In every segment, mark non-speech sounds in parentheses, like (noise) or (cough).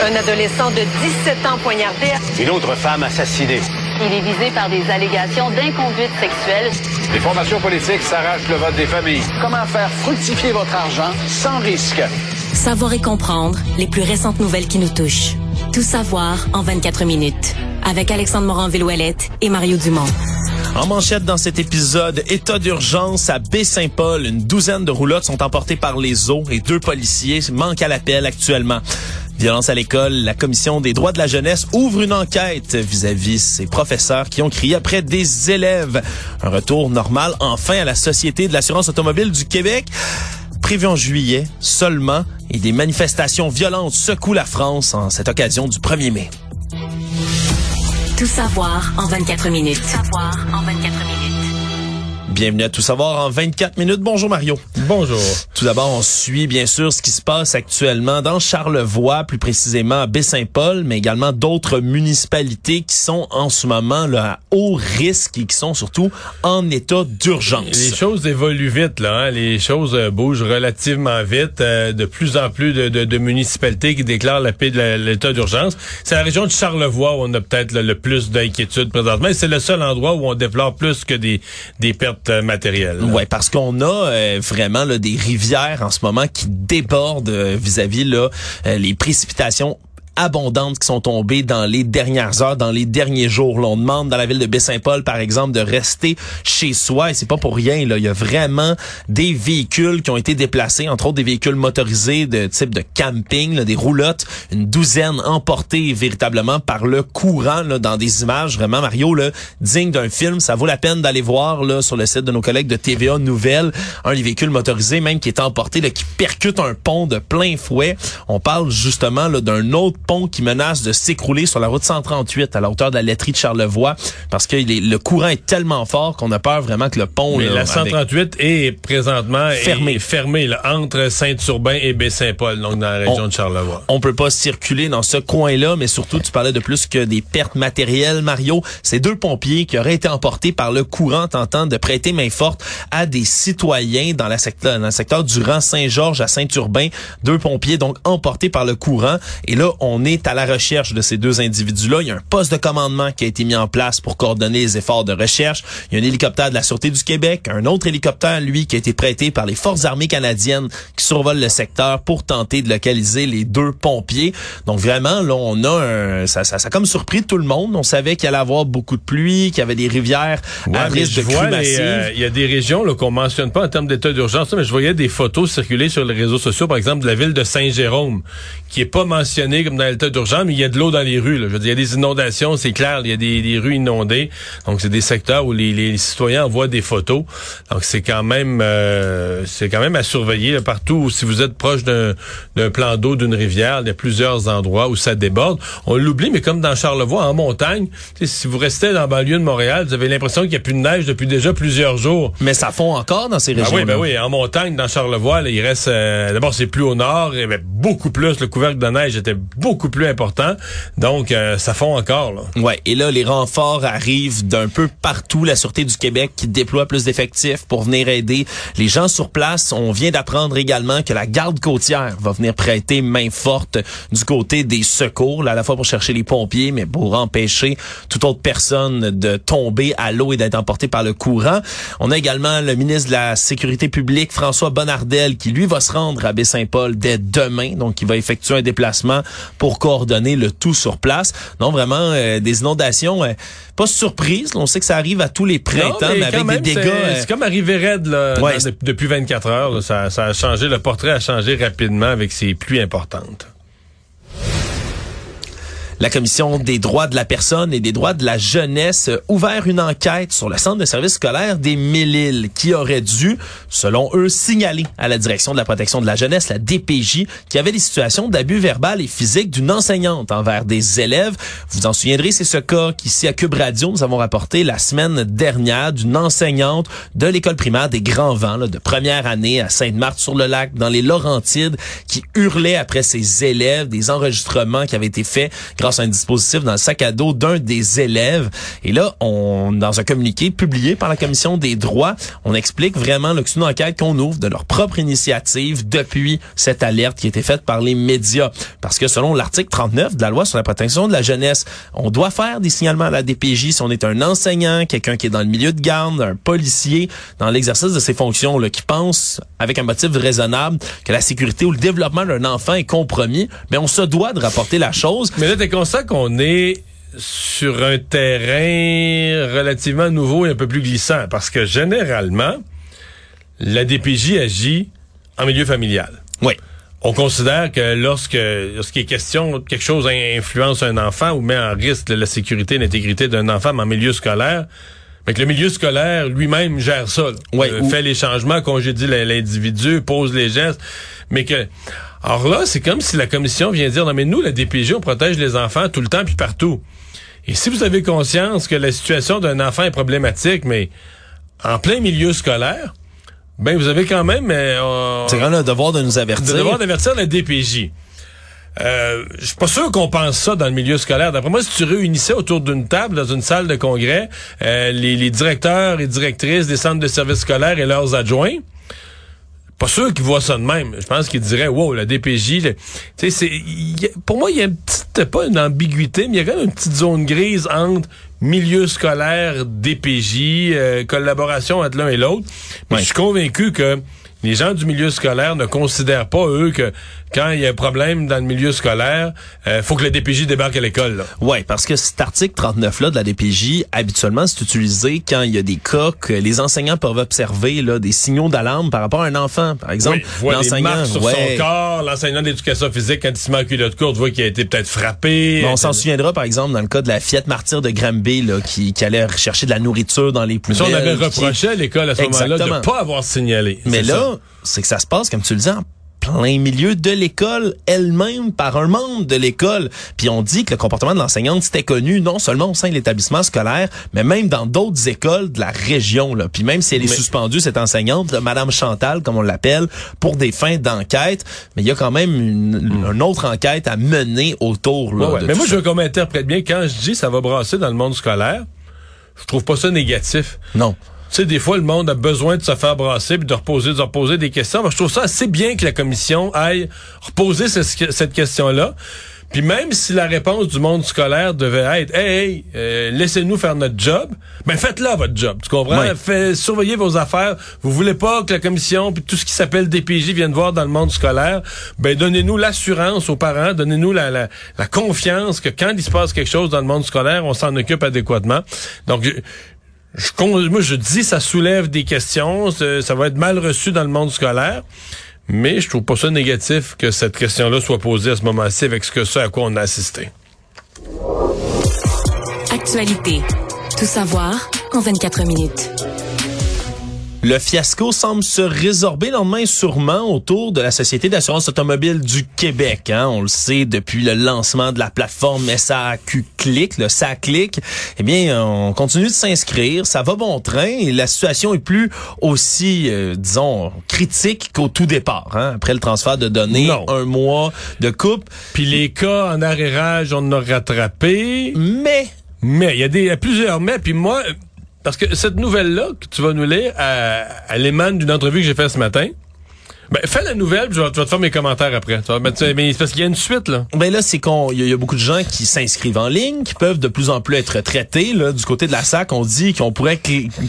Un adolescent de 17 ans poignardé. Une autre femme assassinée. Il est visé par des allégations d'inconduite sexuelle. Les formations politiques s'arrachent le vote des familles. Comment faire fructifier votre argent sans risque? Savoir et comprendre les plus récentes nouvelles qui nous touchent. Tout savoir en 24 minutes. Avec Alexandre Morin-Villouellette et Mario Dumont. En manchette dans cet épisode, état d'urgence à Baie-Saint-Paul. Une douzaine de roulottes sont emportées par les eaux et deux policiers manquent à l'appel actuellement. Violence à l'école, la Commission des droits de la jeunesse ouvre une enquête vis-à-vis ses professeurs qui ont crié après des élèves. Un retour normal enfin à la Société de l'assurance automobile du Québec prévu en juillet seulement et des manifestations violentes secouent la France en cette occasion du 1er mai. Tout savoir en 24 minutes. Tout savoir en 24 minutes. Bienvenue à Tout savoir en 24 minutes. Bonjour Mario. Bonjour. Tout d'abord, on suit bien sûr ce qui se passe actuellement dans Charlevoix, plus précisément à Baie-Saint-Paul, mais également d'autres municipalités qui sont en ce moment là, à haut risque et qui sont surtout en état d'urgence. Les choses évoluent vite, là. Hein? Les choses euh, bougent relativement vite. Euh, de plus en plus de, de, de, municipalités qui déclarent la paix de l'état d'urgence. C'est la région de Charlevoix où on a peut-être le, plus d'inquiétude présentement. C'est le seul endroit où on déplore plus que des, des pertes matériel. Ouais, parce qu'on a euh, vraiment là, des rivières en ce moment qui débordent euh, vis-à-vis là euh, les précipitations abondantes qui sont tombées dans les dernières heures, dans les derniers jours. Là, on demande dans la ville de Baie-Saint-Paul, par exemple, de rester chez soi. Et c'est pas pour rien. Là. Il y a vraiment des véhicules qui ont été déplacés, entre autres des véhicules motorisés de type de camping, là, des roulottes, une douzaine emportées véritablement par le courant là, dans des images vraiment, Mario, là, dignes d'un film. Ça vaut la peine d'aller voir là, sur le site de nos collègues de TVA Nouvelles, un des véhicules motorisés même qui est emporté, là, qui percute un pont de plein fouet. On parle justement d'un autre pont qui menace de s'écrouler sur la route 138 à la hauteur de la laiterie de Charlevoix parce que le courant est tellement fort qu'on a peur vraiment que le pont... Mais la 138 est présentement fermé, fermé entre Saint-Urbain et Baie-Saint-Paul, donc dans la région de Charlevoix. On peut pas circuler dans ce coin-là, mais surtout, tu parlais de plus que des pertes matérielles, Mario. C'est deux pompiers qui auraient été emportés par le courant tentant de prêter main forte à des citoyens dans, la secteur, dans le secteur du rang Saint-Georges à Saint-Urbain. Deux pompiers donc emportés par le courant. Et là, on on est à la recherche de ces deux individus-là. Il y a un poste de commandement qui a été mis en place pour coordonner les efforts de recherche. Il y a un hélicoptère de la Sûreté du Québec, un autre hélicoptère, lui, qui a été prêté par les Forces armées canadiennes qui survolent le secteur pour tenter de localiser les deux pompiers. Donc vraiment, là, on a un, ça, ça, ça a comme surpris tout le monde. On savait qu'il allait avoir beaucoup de pluie, qu'il y avait des rivières à risque de crue massive. Euh, il y a des régions qu'on mentionne pas en termes d'état d'urgence, mais je voyais des photos circuler sur les réseaux sociaux, par exemple de la ville de Saint-Jérôme, qui est pas mentionnée comme dans l'état d'urgence, mais il y a de l'eau dans les rues. Là. Je veux dire, il y a des inondations, c'est clair, il y a des, des rues inondées. Donc, c'est des secteurs où les, les, citoyens envoient des photos. Donc, c'est quand même euh, c'est quand même à surveiller là, partout. Si vous êtes proche d'un plan d'eau, d'une rivière, il y a plusieurs endroits où ça déborde. On l'oublie, mais comme dans Charlevoix, en montagne, si vous restez dans la banlieue de Montréal, vous avez l'impression qu'il n'y a plus de neige depuis déjà plusieurs jours. Mais ça fond encore dans ces régions. Ben oui, ben oui, en montagne, dans Charlevoix, là, il reste. Euh, d'abord, c'est plus au nord, avait beaucoup plus. Le couvercle de neige était beaucoup plus important. Donc, euh, ça fond encore. Là. Ouais. Et là, les renforts arrivent d'un peu partout. La Sûreté du Québec qui déploie plus d'effectifs pour venir aider les gens sur place. On vient d'apprendre également que la garde côtière va venir prêter main forte du côté des secours, là, à la fois pour chercher les pompiers, mais pour empêcher toute autre personne de tomber à l'eau et d'être emportée par le courant. On a également le ministre de la Sécurité publique, François Bonnardel, qui lui va se rendre à Baie-Saint-Paul dès demain. Donc, il va effectuer un déplacement pour coordonner le tout sur place. Non, vraiment, euh, des inondations, euh, pas surprise. On sait que ça arrive à tous les printemps, mais, avec des dégâts. Euh, c'est comme arrivé raide là, depuis 24 heures. ça, ça a changé, le portrait a changé rapidement avec ces pluies importantes. La Commission des droits de la personne et des droits de la jeunesse ouvert une enquête sur le centre de service scolaire des mille qui aurait dû, selon eux, signaler à la direction de la protection de la jeunesse, la DPJ, qu'il y avait des situations d'abus verbal et physique d'une enseignante envers des élèves. Vous en souviendrez, c'est ce cas qu'ici à Cube Radio, nous avons rapporté la semaine dernière d'une enseignante de l'école primaire des Grands Vents, de première année à Sainte-Marthe-sur-le-Lac, dans les Laurentides, qui hurlait après ses élèves, des enregistrements qui avaient été faits à un dispositif dans le sac à dos d'un des élèves. Et là, on, dans un communiqué publié par la Commission des droits, on explique vraiment une enquête qu'on ouvre de leur propre initiative depuis cette alerte qui a été faite par les médias. Parce que selon l'article 39 de la loi sur la protection de la jeunesse, on doit faire des signalements à la DPJ si on est un enseignant, quelqu'un qui est dans le milieu de garde, un policier, dans l'exercice de ses fonctions, là, qui pense avec un motif raisonnable que la sécurité ou le développement d'un enfant est compromis, mais on se doit de rapporter la chose. Conscient qu'on est sur un terrain relativement nouveau et un peu plus glissant, parce que généralement, la DPJ agit en milieu familial. Oui. On considère que lorsque lorsqu'il est question quelque chose influence un enfant ou met en risque la sécurité et l'intégrité d'un enfant en milieu scolaire, mais que le milieu scolaire lui-même gère ça. Ouais, Euh, ou- Fait les changements, congédie l'individu, pose les gestes, mais que alors là, c'est comme si la commission vient dire non mais nous la DPJ on protège les enfants tout le temps puis partout. Et si vous avez conscience que la situation d'un enfant est problématique, mais en plein milieu scolaire, ben vous avez quand même euh, C'est quand même un devoir de nous avertir. devoir d'avertir la DPJ. Euh, je suis pas sûr qu'on pense ça dans le milieu scolaire. D'après moi, si tu réunissais autour d'une table dans une salle de congrès euh, les, les directeurs et directrices des centres de services scolaires et leurs adjoints, pas sûr qu'ils voient ça de même. Je pense qu'ils diraient, wow, la DPJ, le- tu sais, c'est, pour moi, il y a une petite, pas une ambiguïté, mais il y a quand même une petite zone grise entre milieu scolaire, DPJ, euh, collaboration entre l'un et l'autre. Mais je suis convaincu que les gens du milieu scolaire ne considèrent pas, eux, que quand il y a un problème dans le milieu scolaire, euh, faut que la DPJ débarque à l'école. Ouais, parce que cet article 39-là de la DPJ, habituellement, c'est utilisé quand il y a des cas que les enseignants peuvent observer là, des signaux d'alarme par rapport à un enfant. Par exemple, Oui, marques sur ouais. son corps, l'enseignant d'éducation physique, quand il se met en culotte courte, voit qu'il a été peut-être frappé. Mais on s'en souviendra, par exemple, dans le cas de la fillette martyre de Granby, là, qui, qui allait chercher de la nourriture dans les Mais poubelles. ça, on avait qui- reproché à l'école à ce moment-là de ne pas avoir signalé. Mais là, ça. C'est que ça se passe, comme tu le dis, en plein milieu de l'école elle-même par un membre de l'école. Puis on dit que le comportement de l'enseignante c'était connu non seulement au sein de l'établissement scolaire, mais même dans d'autres écoles de la région. Là. Puis même si elle est Mais- suspendue, cette enseignante, Madame Chantal, comme on l'appelle, pour des fins d'enquête, mais il y a quand même une, une autre enquête à mener autour. Là, Hmm. Ouais, ouais. de Mais moi, ça. je veux qu'on m'interprète bien. Quand je dis ça va brasser dans le monde scolaire, je trouve pas ça négatif. Non. Tu sais, des fois, le monde a besoin de se faire brasser puis de reposer, de reposer des questions. Moi, je trouve ça assez bien que la commission aille reposer ce- cette question-là. Puis même si la réponse du monde scolaire devait être Hey, hey, euh, laissez-nous faire notre job, ben faites-la votre job. Tu comprends? Fait, surveillez vos affaires. Vous voulez pas que la commission puis tout ce qui s'appelle DPJ vienne voir dans le monde scolaire, ben donnez-nous l'assurance aux parents, donnez-nous la, la, la confiance que quand il se passe quelque chose dans le monde scolaire, on s'en occupe adéquatement. Donc je- moi, je dis ça soulève des questions, ça, va être mal reçu dans le monde scolaire, mais je trouve pas ça négatif que cette question-là soit posée à ce moment-ci avec ce que ça à quoi on a assisté. Actualité. Tout savoir en 24 minutes. Le fiasco semble se résorber et sûrement autour de la Société d'assurance automobile du Québec. Hein. On le sait depuis le lancement de la plateforme SAQ Click, le SACLIC. Eh bien, on continue de s'inscrire, ça va bon train et la situation est plus aussi, euh, disons, critique qu'au tout départ. Hein. Après le transfert de données, Non. un mois de coupe. Puis les cas en arrérage, on en a rattrapé, Mais mais il y a des il y a plusieurs mais, puis moi, parce que cette nouvelle-là que tu vas nous lire, elle, émane d'une entrevue que j'ai faite ce matin. Ben, fais la nouvelle, je vais, te faire mes commentaires après. Tu vas mettre mais parce qu'il y a une suite, là. Ben là, c'est qu'on il y, a- beaucoup de gens qui s'inscrivent en ligne, qui peuvent de plus en plus être traités. Là, du côté de la SAC, on dit qu'on pourrait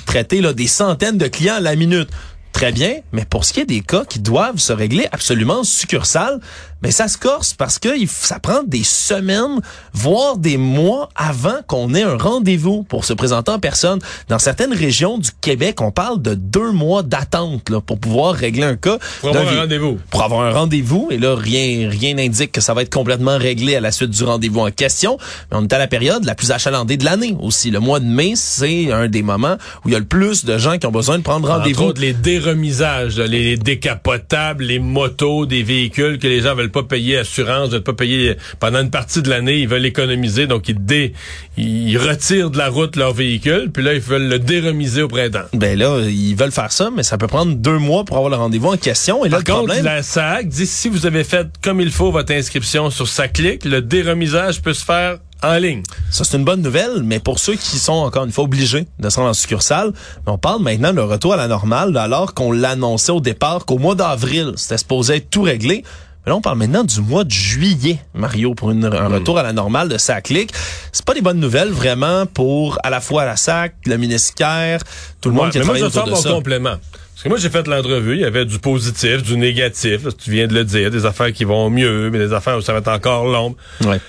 traiter des centaines de clients à la minute. Très bien, mais pour ce qui est des cas qui doivent se régler absolument en succursale, ben ça se corse parce que ça prend des semaines, voire des mois avant qu'on ait un rendez-vous pour se présenter en personne. Dans certaines régions du Québec, on parle de deux mois d'attente là, pour pouvoir régler un cas. Pour avoir un rendez-vous. pour avoir un rendez-vous. Et là, rien rien n'indique que ça va être complètement réglé à la suite du rendez-vous en question. Mais on est à la période la plus achalandée de l'année aussi. Le mois de mai, c'est un des moments où il y a le plus de gens qui ont besoin de prendre rendez-vous. autres, les déremisage, là, les décapotables, les motos, des véhicules que les gens veulent pas payer assurance, veulent pas payer pendant une partie de l'année, ils veulent économiser, donc ils dé, ils retirent de la route leur véhicule, puis là ils veulent le déremiser au printemps. Ben là, ils veulent faire ça, mais ça peut prendre deux mois pour avoir le rendez-vous en question. Et là, Par le contre, problème, la SAC dit si vous avez fait comme il faut votre inscription sur sa clique, le déremisage peut se faire en ligne. ça c'est une bonne nouvelle, mais pour ceux qui sont encore une fois obligés de se rendre en succursale, on parle maintenant de retour à la normale, alors qu'on l'annonçait au départ qu'au mois d'avril, c'était supposé être tout réglé. Mais là, on parle maintenant du mois de juillet, Mario, pour une- un retour à la normale de SAC-Clic. C'est pas des bonnes nouvelles, vraiment, pour à la fois la SAC, le ministère, tout le monde qui a mais moi, travaillé je autour de mon ça. complément. Parce que moi, j'ai fait l'entrevue, il y avait du positif, du négatif, tu viens de le dire, des affaires qui vont mieux, mais des affaires où ça va être encore long. Ouais.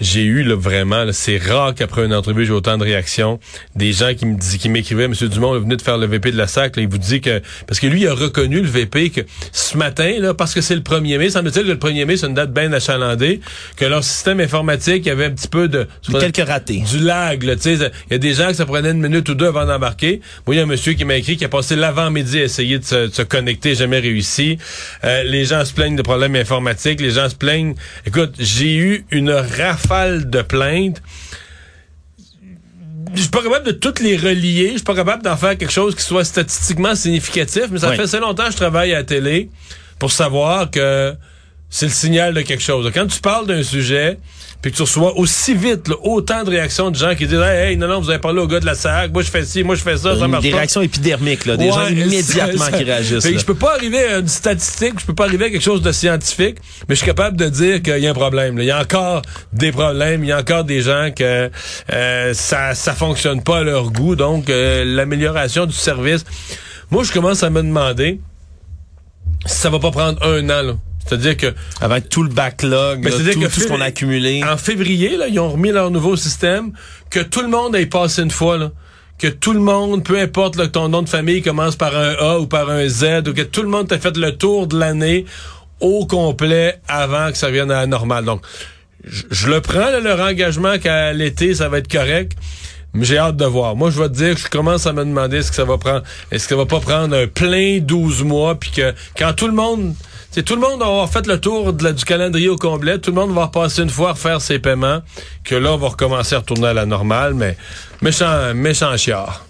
J'ai eu là, vraiment, là, c'est rare qu'après une entrevue, j'ai autant de réactions. Des gens qui me disent, qui m'écrivaient, Monsieur Dumont, vous venez de faire le VP de la SAC, là, il vous dit que parce que lui, il a reconnu le VP que ce matin, là, parce que c'est le 1er mai, semble-t-il que le 1er mai, c'est une date bien achalandée, que leur système informatique avait un petit peu de Quelques ratés. du lag, là, tu sais. Il y a des gens que ça prenait une minute ou deux avant d'embarquer. Moi, il y a un monsieur qui m'a écrit qui a passé l'avant-midi à essayer de se, de se connecter, jamais réussi. Euh, les gens se plaignent de problèmes informatiques, les gens se plaignent. Écoute, j'ai eu une rafale de plaintes. Je suis pas capable de toutes les relier. Je suis pas capable d'en faire quelque chose qui soit statistiquement significatif, mais ça Oui. fait assez longtemps que je travaille à la télé pour savoir que c'est le signal de quelque chose. Quand tu parles d'un sujet, puis que tu reçois aussi vite là, autant de réactions de gens qui disent hey, hey, non non vous avez parlé au gars de la SAC, moi je fais ci, moi je fais ça, ça marche Des pas. réactions épidermiques, là, des gens immédiatement ça- ça- qui réagissent. Fait que là. je peux pas arriver à une statistique, je peux pas arriver à quelque chose de scientifique, mais je suis capable de dire qu'il y a un problème. là. Il y a encore des problèmes, il y a encore des gens que euh, ça ça fonctionne pas à leur goût, donc euh, l'amélioration du service. Moi, je commence à me demander si ça va pas prendre un an. là. C'est-à-dire que Avec tout le backlog, c'est-à-dire tout, que tout ce qu'on a accumulé. en février, là, ils ont remis leur nouveau système, que tout le monde ait passé une fois, là. Que tout le monde, peu importe là, que ton nom de famille commence par un A ou par un Z, ou que tout le monde t'a fait le tour de l'année au complet avant que ça revienne à la normale. Donc, je, je le prends, là, leur engagement qu'à l'été, ça va être correct. Mais j'ai hâte de voir. Moi, je vais te dire que je commence à me demander ce que ça va prendre. Est-ce que ça va pas prendre un plein 12 mois, puis que quand tout le monde... C'est tout le monde va avoir fait le tour du calendrier au complet. Tout le monde va repasser une fois à refaire ses paiements. Que là, on va recommencer à retourner à la normale, mais méchant, méchant chiard.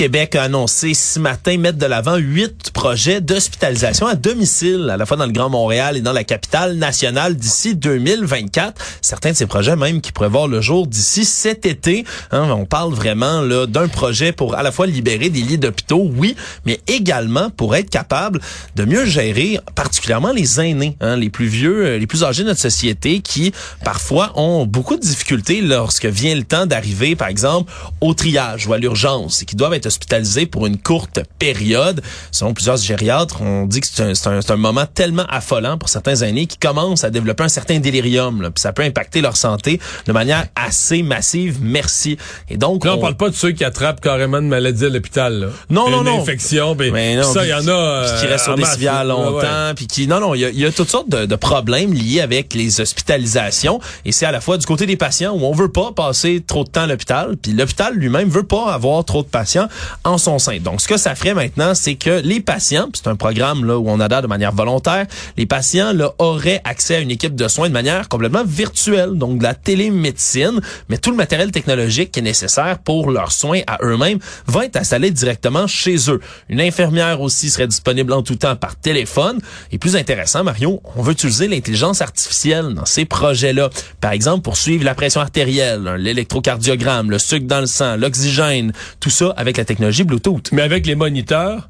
Québec a annoncé ce matin mettre de l'avant huit projets d'hospitalisation à domicile, à la fois dans le Grand Montréal et dans la capitale nationale d'ici 2024. Certains de ces projets même qui pourraient voir le jour d'ici cet été. Hein, on parle vraiment là d'un projet pour à la fois libérer des lits d'hôpitaux, oui, mais également pour être capable de mieux gérer particulièrement les aînés, hein, les plus vieux, euh, les plus âgés de notre société qui parfois ont beaucoup de difficultés lorsque vient le temps d'arriver, par exemple, au triage ou à l'urgence et qui doivent être hospitalisés pour une courte période. Selon plusieurs gériatres, on dit que c'est un, moment tellement affolant pour certains aînés qui commencent à développer un certain délirium. Là, puis ça peut impacter leur santé de manière assez massive. Merci. Et donc, Là, on, on- parle pas de ceux qui attrapent carrément de maladies à l'hôpital. Non, non, Une non. infection, Mais non, ça, puis il y en a. puis qui euh, restent sur en des civières. Ouais, longtemps, puis qui non non, il y a, il y a toutes sortes de, de problèmes liés avec les hospitalisations et c'est à la fois du côté des patients où on veut pas passer trop de temps à l'hôpital, puis l'hôpital lui-même veut pas avoir trop de patients en son sein. Donc ce que ça ferait maintenant, c'est que les patients, c'est un programme là où on adhère de manière volontaire, les patients là auraient accès à une équipe de soins de manière complètement virtuelle, donc de la télémédecine, mais tout le matériel technologique qui est nécessaire pour leurs soins à eux-mêmes va être installé directement chez eux. Une infirmière aussi serait disponible en tout temps par téléphone. Et plus intéressant, Mario, on veut utiliser l'intelligence artificielle dans ces projets-là. Par exemple, pour suivre la pression artérielle, l'électrocardiogramme, le sucre dans le sang, l'oxygène, tout ça avec la technologie Bluetooth. mais avec les moniteurs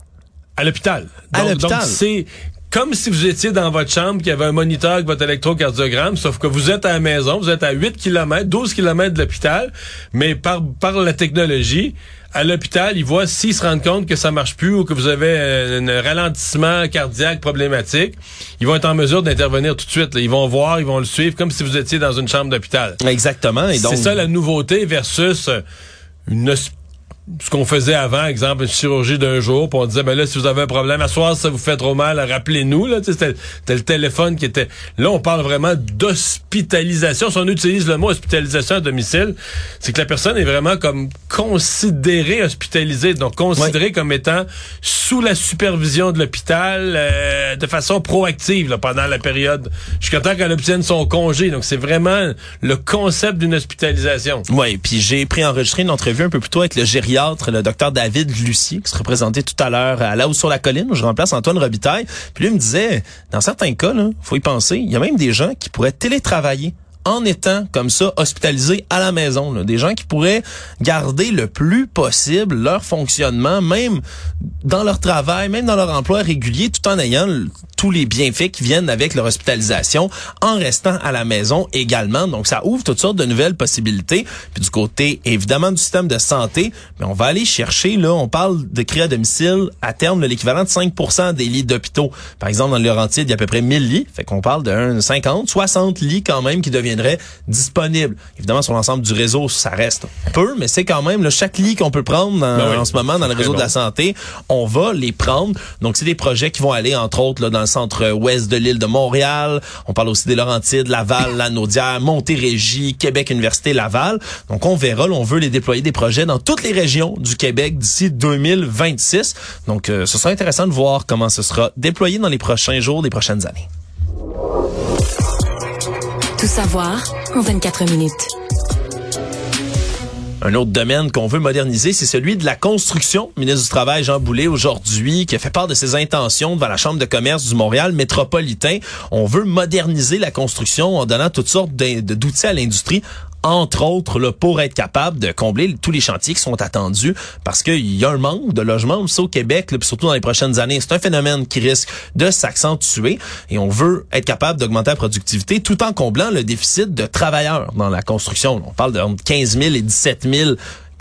à l'hôpital. À Donc- l'hôpital. Donc, c'est comme si vous étiez dans votre chambre, qu'il y avait un moniteur avec votre électrocardiogramme, sauf que vous êtes à la maison, vous êtes à 8 km, 12 km de l'hôpital, mais par, par la technologie, à l'hôpital, ils voient s'ils se rendent compte que ça marche plus ou que vous avez un, un ralentissement cardiaque problématique, ils vont être en mesure d'intervenir tout de suite. là. Ils vont voir, ils vont le suivre comme si vous étiez dans une chambre d'hôpital. Exactement. Et donc, C'est ça la nouveauté versus euh, une hos- ce qu'on faisait avant, exemple, une chirurgie d'un jour, puis on disait, ben là, si vous avez un problème, à soir, ça vous fait trop mal, rappelez-nous, là, c'était le téléphone qui était... Là, on parle vraiment d'hospitalisation. Si on utilise le mot hospitalisation à domicile, c'est que la personne est vraiment comme considérée hospitalisée, donc considérée comme étant sous la supervision de l'hôpital euh, de façon proactive pendant la période, jusqu'à temps qu'elle obtienne son congé. Donc, c'est vraiment le concept d'une hospitalisation. Oui, puis j'ai pris enregistré une entrevue un peu plus tôt avec le gériatre le docteur David Lucie, qui se représentait tout à l'heure à là haut sur la colline, où je remplace Antoine Robitaille. Puis lui me disait, dans certains cas, il faut y penser, il y a même des gens qui pourraient télétravailler en étant comme ça hospitalisés à la maison. Des gens qui pourraient garder le plus possible leur fonctionnement, même dans leur travail, même dans leur emploi régulier, tout en ayant tous les bienfaits qui viennent avec leur hospitalisation, en restant à la maison également. Donc, ça ouvre toutes sortes de nouvelles possibilités. Puis du côté, évidemment, du système de santé, mais on va aller chercher, là, on parle de créer à domicile, à terme, l'équivalent de 5% des lits d'hôpitaux. Par exemple, dans le Laurentide, il y a à peu près 1000 lits. Fait qu'on parle de 50, 60 lits quand même qui deviendraient disponibles. Évidemment, sur l'ensemble du réseau, ça reste peu, mais c'est quand même, là, chaque lit qu'on peut prendre ben en ce moment dans le réseau de la santé, on va les prendre. Donc, c'est des projets qui vont aller, entre autres, là, dans le centre-ouest de l'île de Montréal. On parle aussi des Laurentides, Laval, Lanaudière, Montérégie, Québec, Université Laval. Donc, on verra. on veut les déployer des projets dans toutes les régions du Québec d'ici 2026. Donc, euh, ce sera intéressant de voir comment ce sera déployé dans les prochains jours, les prochaines années. Tout savoir en 24 minutes. Un autre domaine qu'on veut moderniser, c'est celui de la construction. Le ministre du Travail, Jean Boulet, aujourd'hui, qui a fait part de ses intentions devant la Chambre de commerce du Montréal métropolitain. On veut moderniser la construction en donnant toutes sortes d'outils à l'industrie entre autres là, pour être capable de combler tous les chantiers qui sont attendus parce qu'il y a un manque de logements au Québec, surtout dans les prochaines années. C'est un phénomène qui risque de s'accentuer et on veut être capable d'augmenter la productivité tout en comblant le déficit de travailleurs dans la construction. On parle de 15 000 et 17 000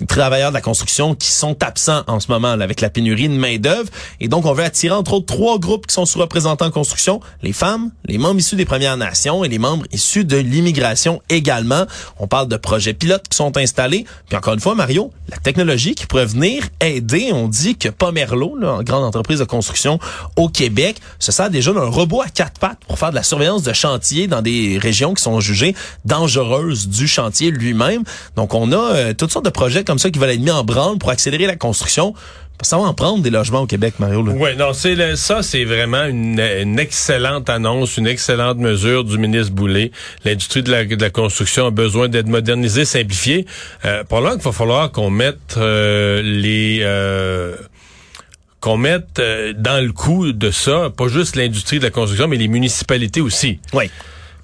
travailleurs de la construction qui sont absents en ce moment avec la pénurie de main-d'œuvre. Et donc, on veut attirer entre autres trois groupes qui sont sous-représentés en construction, les femmes, les membres issus des Premières Nations et les membres issus de l'immigration également. On parle de projets pilotes qui sont installés. Puis encore une fois, Mario, la technologie qui pourrait venir aider, on dit que Pomerlo, là, grande entreprise de construction au Québec, se sert déjà d'un robot à quatre pattes pour faire de la surveillance de chantier dans des régions qui sont jugées dangereuses du chantier lui-même. Donc, on a euh, toutes sortes de projets comme ça qui veulent être mis en branle pour accélérer la construction. Ça va en prendre des logements au Québec, Mario. Oui, non, c'est ça, c'est vraiment une, excellente annonce, une excellente mesure du ministre Boulay. L'industrie de la, construction a besoin d'être modernisée, simplifiée. Euh, pour là, il va falloir qu'on mette euh, les euh, qu'on mette euh, dans le coup de ça, pas juste l'industrie de la construction, mais les municipalités aussi. Oui.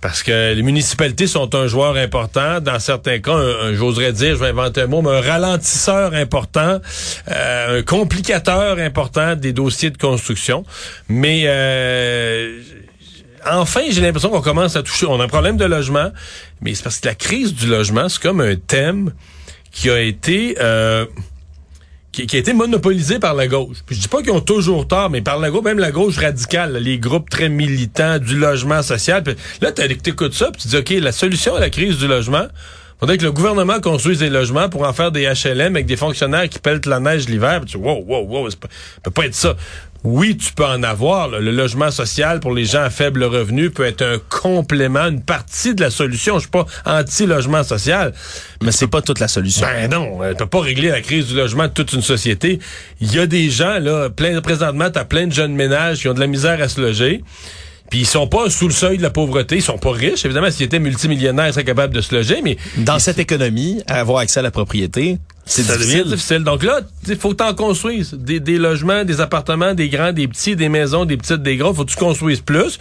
Parce que les municipalités sont un joueur important. Dans certains cas, j'oserais dire, je vais inventer un mot, mais un ralentisseur important, euh, un complicateur important des dossiers de construction. Mais euh, enfin, j'ai l'impression qu'on commence à toucher. On a un problème de logement, mais c'est parce que la crise du logement, c'est comme un thème qui a été euh, qui, a été monopolisé par la gauche. Puis je dis pas qu'ils ont toujours tort, mais par la gauche, même la gauche radicale, les groupes très militants du logement social. Puis là, tu écoutes ça, puis tu dis, OK, la solution à la crise du logement, faudrait que le gouvernement construise des logements pour en faire des HLM avec des fonctionnaires qui peltent la neige l'hiver. Tu dis, wow, wow, wow, ça peut pas être ça oui, tu peux en avoir. Le logement social pour les gens à faible revenu peut être un complément, une partie de la solution. Je suis pas anti-logement social. Mais c'est pas toute la solution. Ben non, euh, t'as pas réglé la crise du logement de toute une société. Il y a des gens, là, plein, présentement, t'as plein de jeunes ménages qui ont de la misère à se loger. Puis ils sont pas sous le seuil de la pauvreté, ils sont pas riches. Évidemment, s'ils étaient multimillionnaires, ils seraient capables de se loger, mais... Dans cette économie, avoir accès à la propriété, c'est difficile. difficile. Donc là, il faut que t'en construises. Des, des, logements, des appartements, des grands, des petits, des maisons, des petites, des gros. Faut que tu construises plus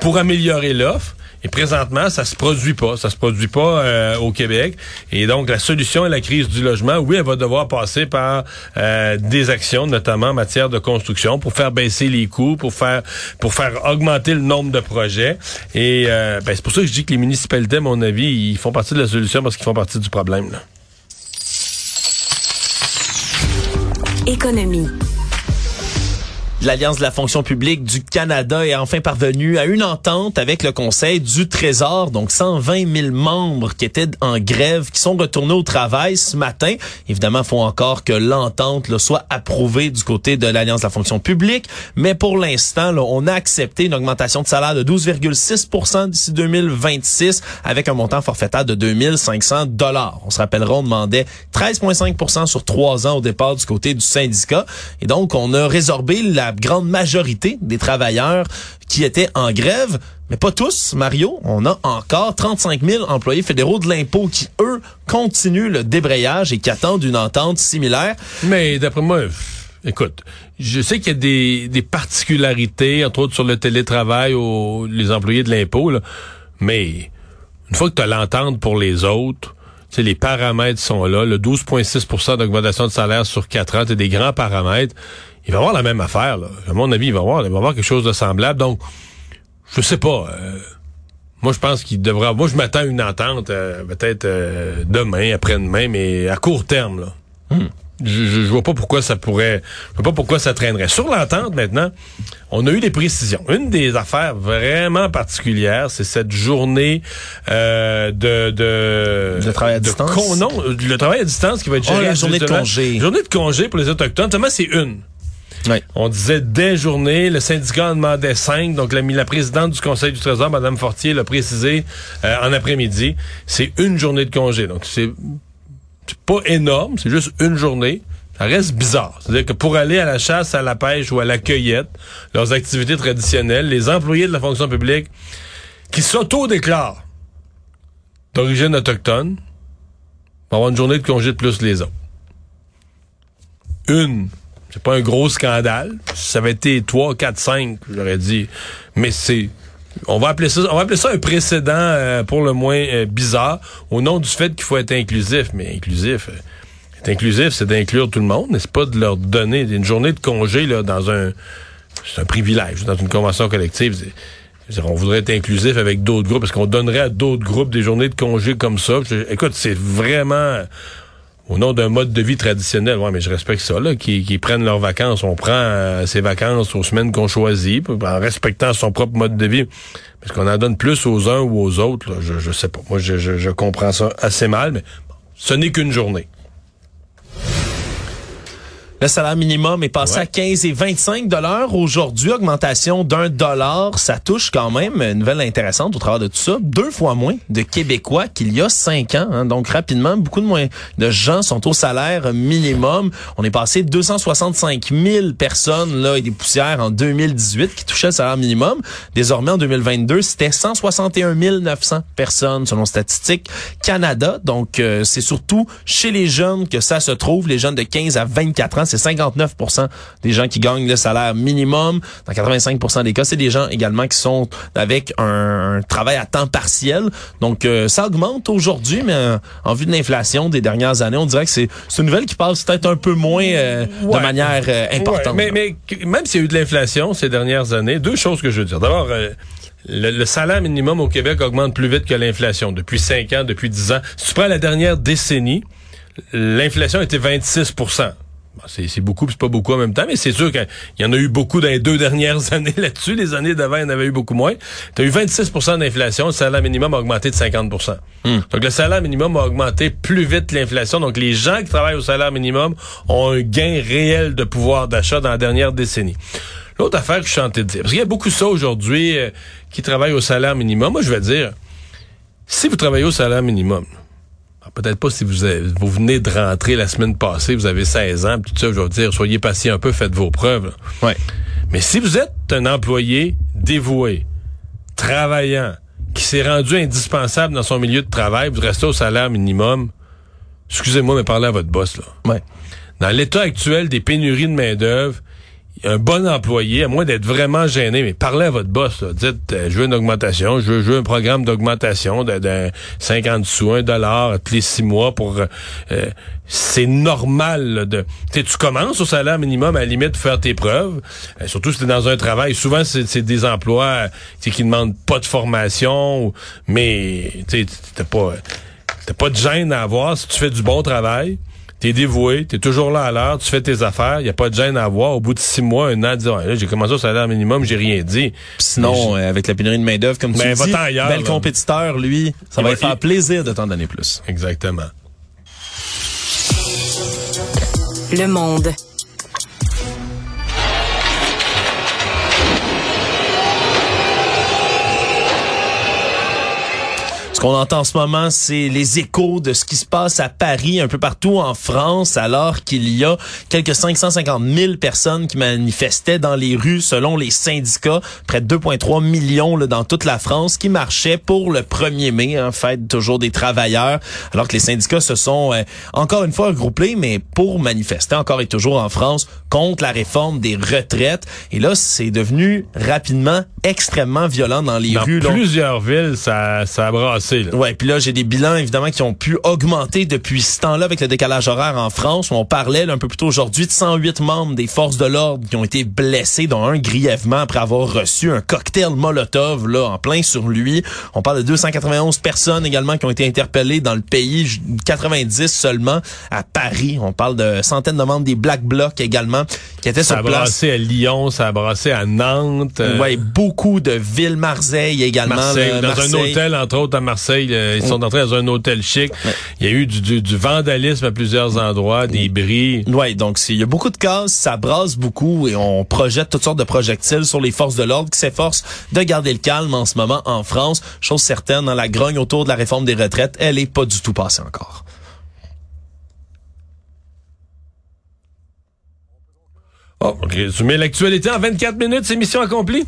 pour améliorer l'offre. Et présentement, ça se produit pas. Ça se produit pas euh, au Québec. Et donc, la solution à la crise du logement, oui, elle va devoir passer par euh, des actions, notamment en matière de construction, pour faire baisser les coûts, pour faire pour faire augmenter le nombre de projets. Et euh, ben, c'est pour ça que je dis que les municipalités, à mon avis, ils font partie de la solution parce qu'ils font partie du problème. Là. Économie. L'Alliance de la fonction publique du Canada est enfin parvenue à une entente avec le Conseil du Trésor, donc 120 000 membres qui étaient en grève, qui sont retournés au travail ce matin. Évidemment, il faut encore que l'entente soit approuvée du côté de l'Alliance de la fonction publique, mais pour l'instant, on a accepté une augmentation de salaire de 12,6% d'ici 2026 avec un montant forfaitaire de 2500 dollars. On se rappellera, on demandait 13,5% sur trois ans au départ du côté du syndicat. Et donc, on a résorbé la grande majorité des travailleurs qui étaient en grève. Mais pas tous, Mario. On a encore 35 000 employés fédéraux de l'impôt qui, eux, continuent le débrayage et qui attendent une entente similaire. Mais d'après moi, écoute, je sais qu'il y a des, des, particularités, entre autres sur le télétravail aux les employés de l'impôt, mais une fois que tu as l'entente pour les autres, les paramètres sont là, le 12,6% d'augmentation de salaire sur 4 ans, c'est des grands paramètres. Il va y avoir la même affaire, là. À mon avis, il va y avoir, il va avoir quelque chose de semblable. Donc, je sais pas. Euh, moi, je pense qu'il devra. Moi, je m'attends à une entente euh, peut-être euh, demain, après-demain, mais à court terme, là. Hmm. Je, je, vois pas pourquoi ça pourrait, je vois pas pourquoi ça traînerait. Sur l'entente maintenant, on a eu des précisions. Une des affaires vraiment particulières, c'est cette journée euh, de, de le travail à distance? non, le travail à distance qui va être géré. Oh, la journée de congé. Journée de congé pour les autochtones. Seulement, c'est une. On disait des journées, le syndicat en demandait cinq, donc la, présidente du Conseil du Trésor, Mme Fortier, l'a précisé euh, en après-midi. C'est une journée de congé, donc c'est pas énorme, c'est juste une journée. Ça reste bizarre. C'est-à-dire que pour aller à la chasse, à la pêche ou à la cueillette, leurs activités traditionnelles, les employés de la fonction publique qui s'auto-déclarent d'origine autochtone vont avoir une journée de congé de plus les autres. Une c'est pas un gros scandale. Ça avait été 3, 4, 5, j'aurais dit. Mais c'est on va appeler ça on va appeler ça un précédent euh, pour le moins euh, bizarre au nom du fait qu'il faut être inclusif. Mais inclusif euh, être inclusif c'est d'inclure tout le monde n'est-ce pas? De leur donner une journée de congé là dans un c'est un privilège dans une convention collective. On voudrait être inclusif avec d'autres groupes. Parce qu'on donnerait à d'autres groupes des journées de congé comme ça? Écoute c'est vraiment au nom d'un mode de vie traditionnel. Ouais, mais je respecte ça, là, qui, prennent leurs vacances. On prend euh, ses vacances aux semaines qu'on choisit, en respectant son propre mode de vie. Parce qu'on en donne plus aux uns ou aux autres, je, sais pas. Moi, je, je, je comprends ça assez mal, mais ce n'est qu'une journée. Le salaire minimum est passé à 15 et 25 dollars aujourd'hui, augmentation d'un dollar. Ça touche quand même une nouvelle intéressante au travers de tout ça, deux fois moins de Québécois qu'il y a cinq ans. Hein. Donc rapidement, beaucoup de moins de gens sont au salaire minimum. On est passé de 265 000 personnes là et des poussières en 2018 qui touchaient le salaire minimum. Désormais en 2022, c'était 161 900 personnes selon Statistique Canada. Donc euh, c'est surtout chez les jeunes que ça se trouve, les jeunes de 15 à 24 ans c'est 59% des gens qui gagnent le salaire minimum. Dans 85% des cas, c'est des gens également qui sont avec un, travail à temps partiel. Donc, euh, ça augmente aujourd'hui, mais euh, en vue de l'inflation des dernières années, on dirait que c'est une nouvelle qui passe peut-être un peu moins euh, de manière importante. mais, mais même s'il y a eu de l'inflation ces dernières années, deux choses que je veux dire. D'abord, le, le, salaire minimum au Québec augmente plus vite que l'inflation depuis 5 ans, depuis 10 ans. Si tu prends la dernière décennie, l'inflation était 26 c'est beaucoup, c'est pas beaucoup en même temps, mais c'est sûr qu'il y en a eu beaucoup dans les deux dernières (laughs) années là-dessus. Les années d'avant, il y en avait eu beaucoup moins. Tu as eu 26% d'inflation, le salaire minimum a augmenté de 50% hmm. Donc le salaire minimum a augmenté plus vite que l'inflation. Donc les gens qui travaillent au salaire minimum ont un gain réel de pouvoir d'achat dans la dernière décennie. L'autre affaire que je suis tenté de dire, parce qu'il y a beaucoup ça aujourd'hui euh, qui travaillent au salaire minimum. Moi, je vais dire, si vous travaillez au salaire minimum, peut-être pas si vous, vous venez de rentrer la semaine passée, vous avez 16 ans, tout ça, je veux dire, soyez patient un peu, faites vos preuves. Ouais. Mais si vous êtes un employé dévoué, travaillant, qui s'est rendu indispensable dans son milieu de travail, vous restez au salaire minimum, excusez-moi, mais parlez à votre boss, là. Ouais. Dans l'état actuel des pénuries de main-d'œuvre, un bon employé, à moins d'être vraiment gêné, mais parlez à votre boss. Dites, euh, je veux une augmentation, je veux, un programme d'augmentation de, 50 sous, un dollar tous les six mois pour... Euh, euh, c'est normal de... tu commences au salaire minimum à la limite de faire tes preuves, surtout si tu dans un travail. Souvent, c'est des emplois qui demandent pas de formation, mais tu pas, t'as pas de gêne à avoir si tu fais du bon travail T'es dévoué, t'es toujours là à l'heure, tu fais tes affaires, il y a pas de gêne à avoir. Au bout de six mois, un an, dire, ouais, j'ai commencé au salaire minimum, j'ai rien dit. Sinon, euh, avec la pénurie de main d'œuvre, comme tu Ben, dis, va-t'en ailleurs, bel là. compétiteur, lui, ça Il va va- lui faire il- plaisir de t'en donner plus. Exactement. Le Monde. Qu'on entend en ce moment, c'est les échos de ce qui se passe à Paris, un peu partout en France, alors qu'il y a quelques 550 000 personnes qui manifestaient dans les rues, selon les syndicats, près de 2,3 millions là, dans toute la France, qui marchaient pour le 1er mai, en fait, toujours des travailleurs, alors que les syndicats se sont euh, encore une fois regroupés, mais pour manifester encore et toujours en France contre la réforme des retraites. Et là, c'est devenu rapidement extrêmement violent dans les Dans rues. là. plusieurs villes, ça, ça a brassé. Là. Ouais, puis là j'ai des bilans évidemment qui ont pu augmenter depuis ce temps-là avec le décalage horaire en France. Où on parlait là, un peu plus tôt aujourd'hui de 108 membres des forces de l'ordre qui ont été blessés, dont un grièvement après avoir reçu un cocktail Molotov là en plein sur lui. On parle de 291 personnes également qui ont été interpellées dans le pays, j- 90 seulement à Paris. On parle de centaines de membres des Black Blocs également qui étaient Ça a sur place. brassé à Lyon, ça a brassé à Nantes. euh, Ouais, beaucoup de villes, Marseille également. Marseille, là, dans Marseille. un hôtel, entre autres à Marseille, euh, ils sont entrés dans un hôtel chic. Il y a eu du, du, du vandalisme à plusieurs endroits, des bris. Ouais, donc il y a beaucoup de cases, ça brasse beaucoup et on projette toutes sortes de projectiles sur les forces de l'ordre qui s'efforcent de garder le calme en ce moment en France. Chose certaine, dans la grogne autour de la réforme des retraites, elle est pas du tout passée encore. Oh, résumé l'actualité en 24 minutes, c'est mission accomplie?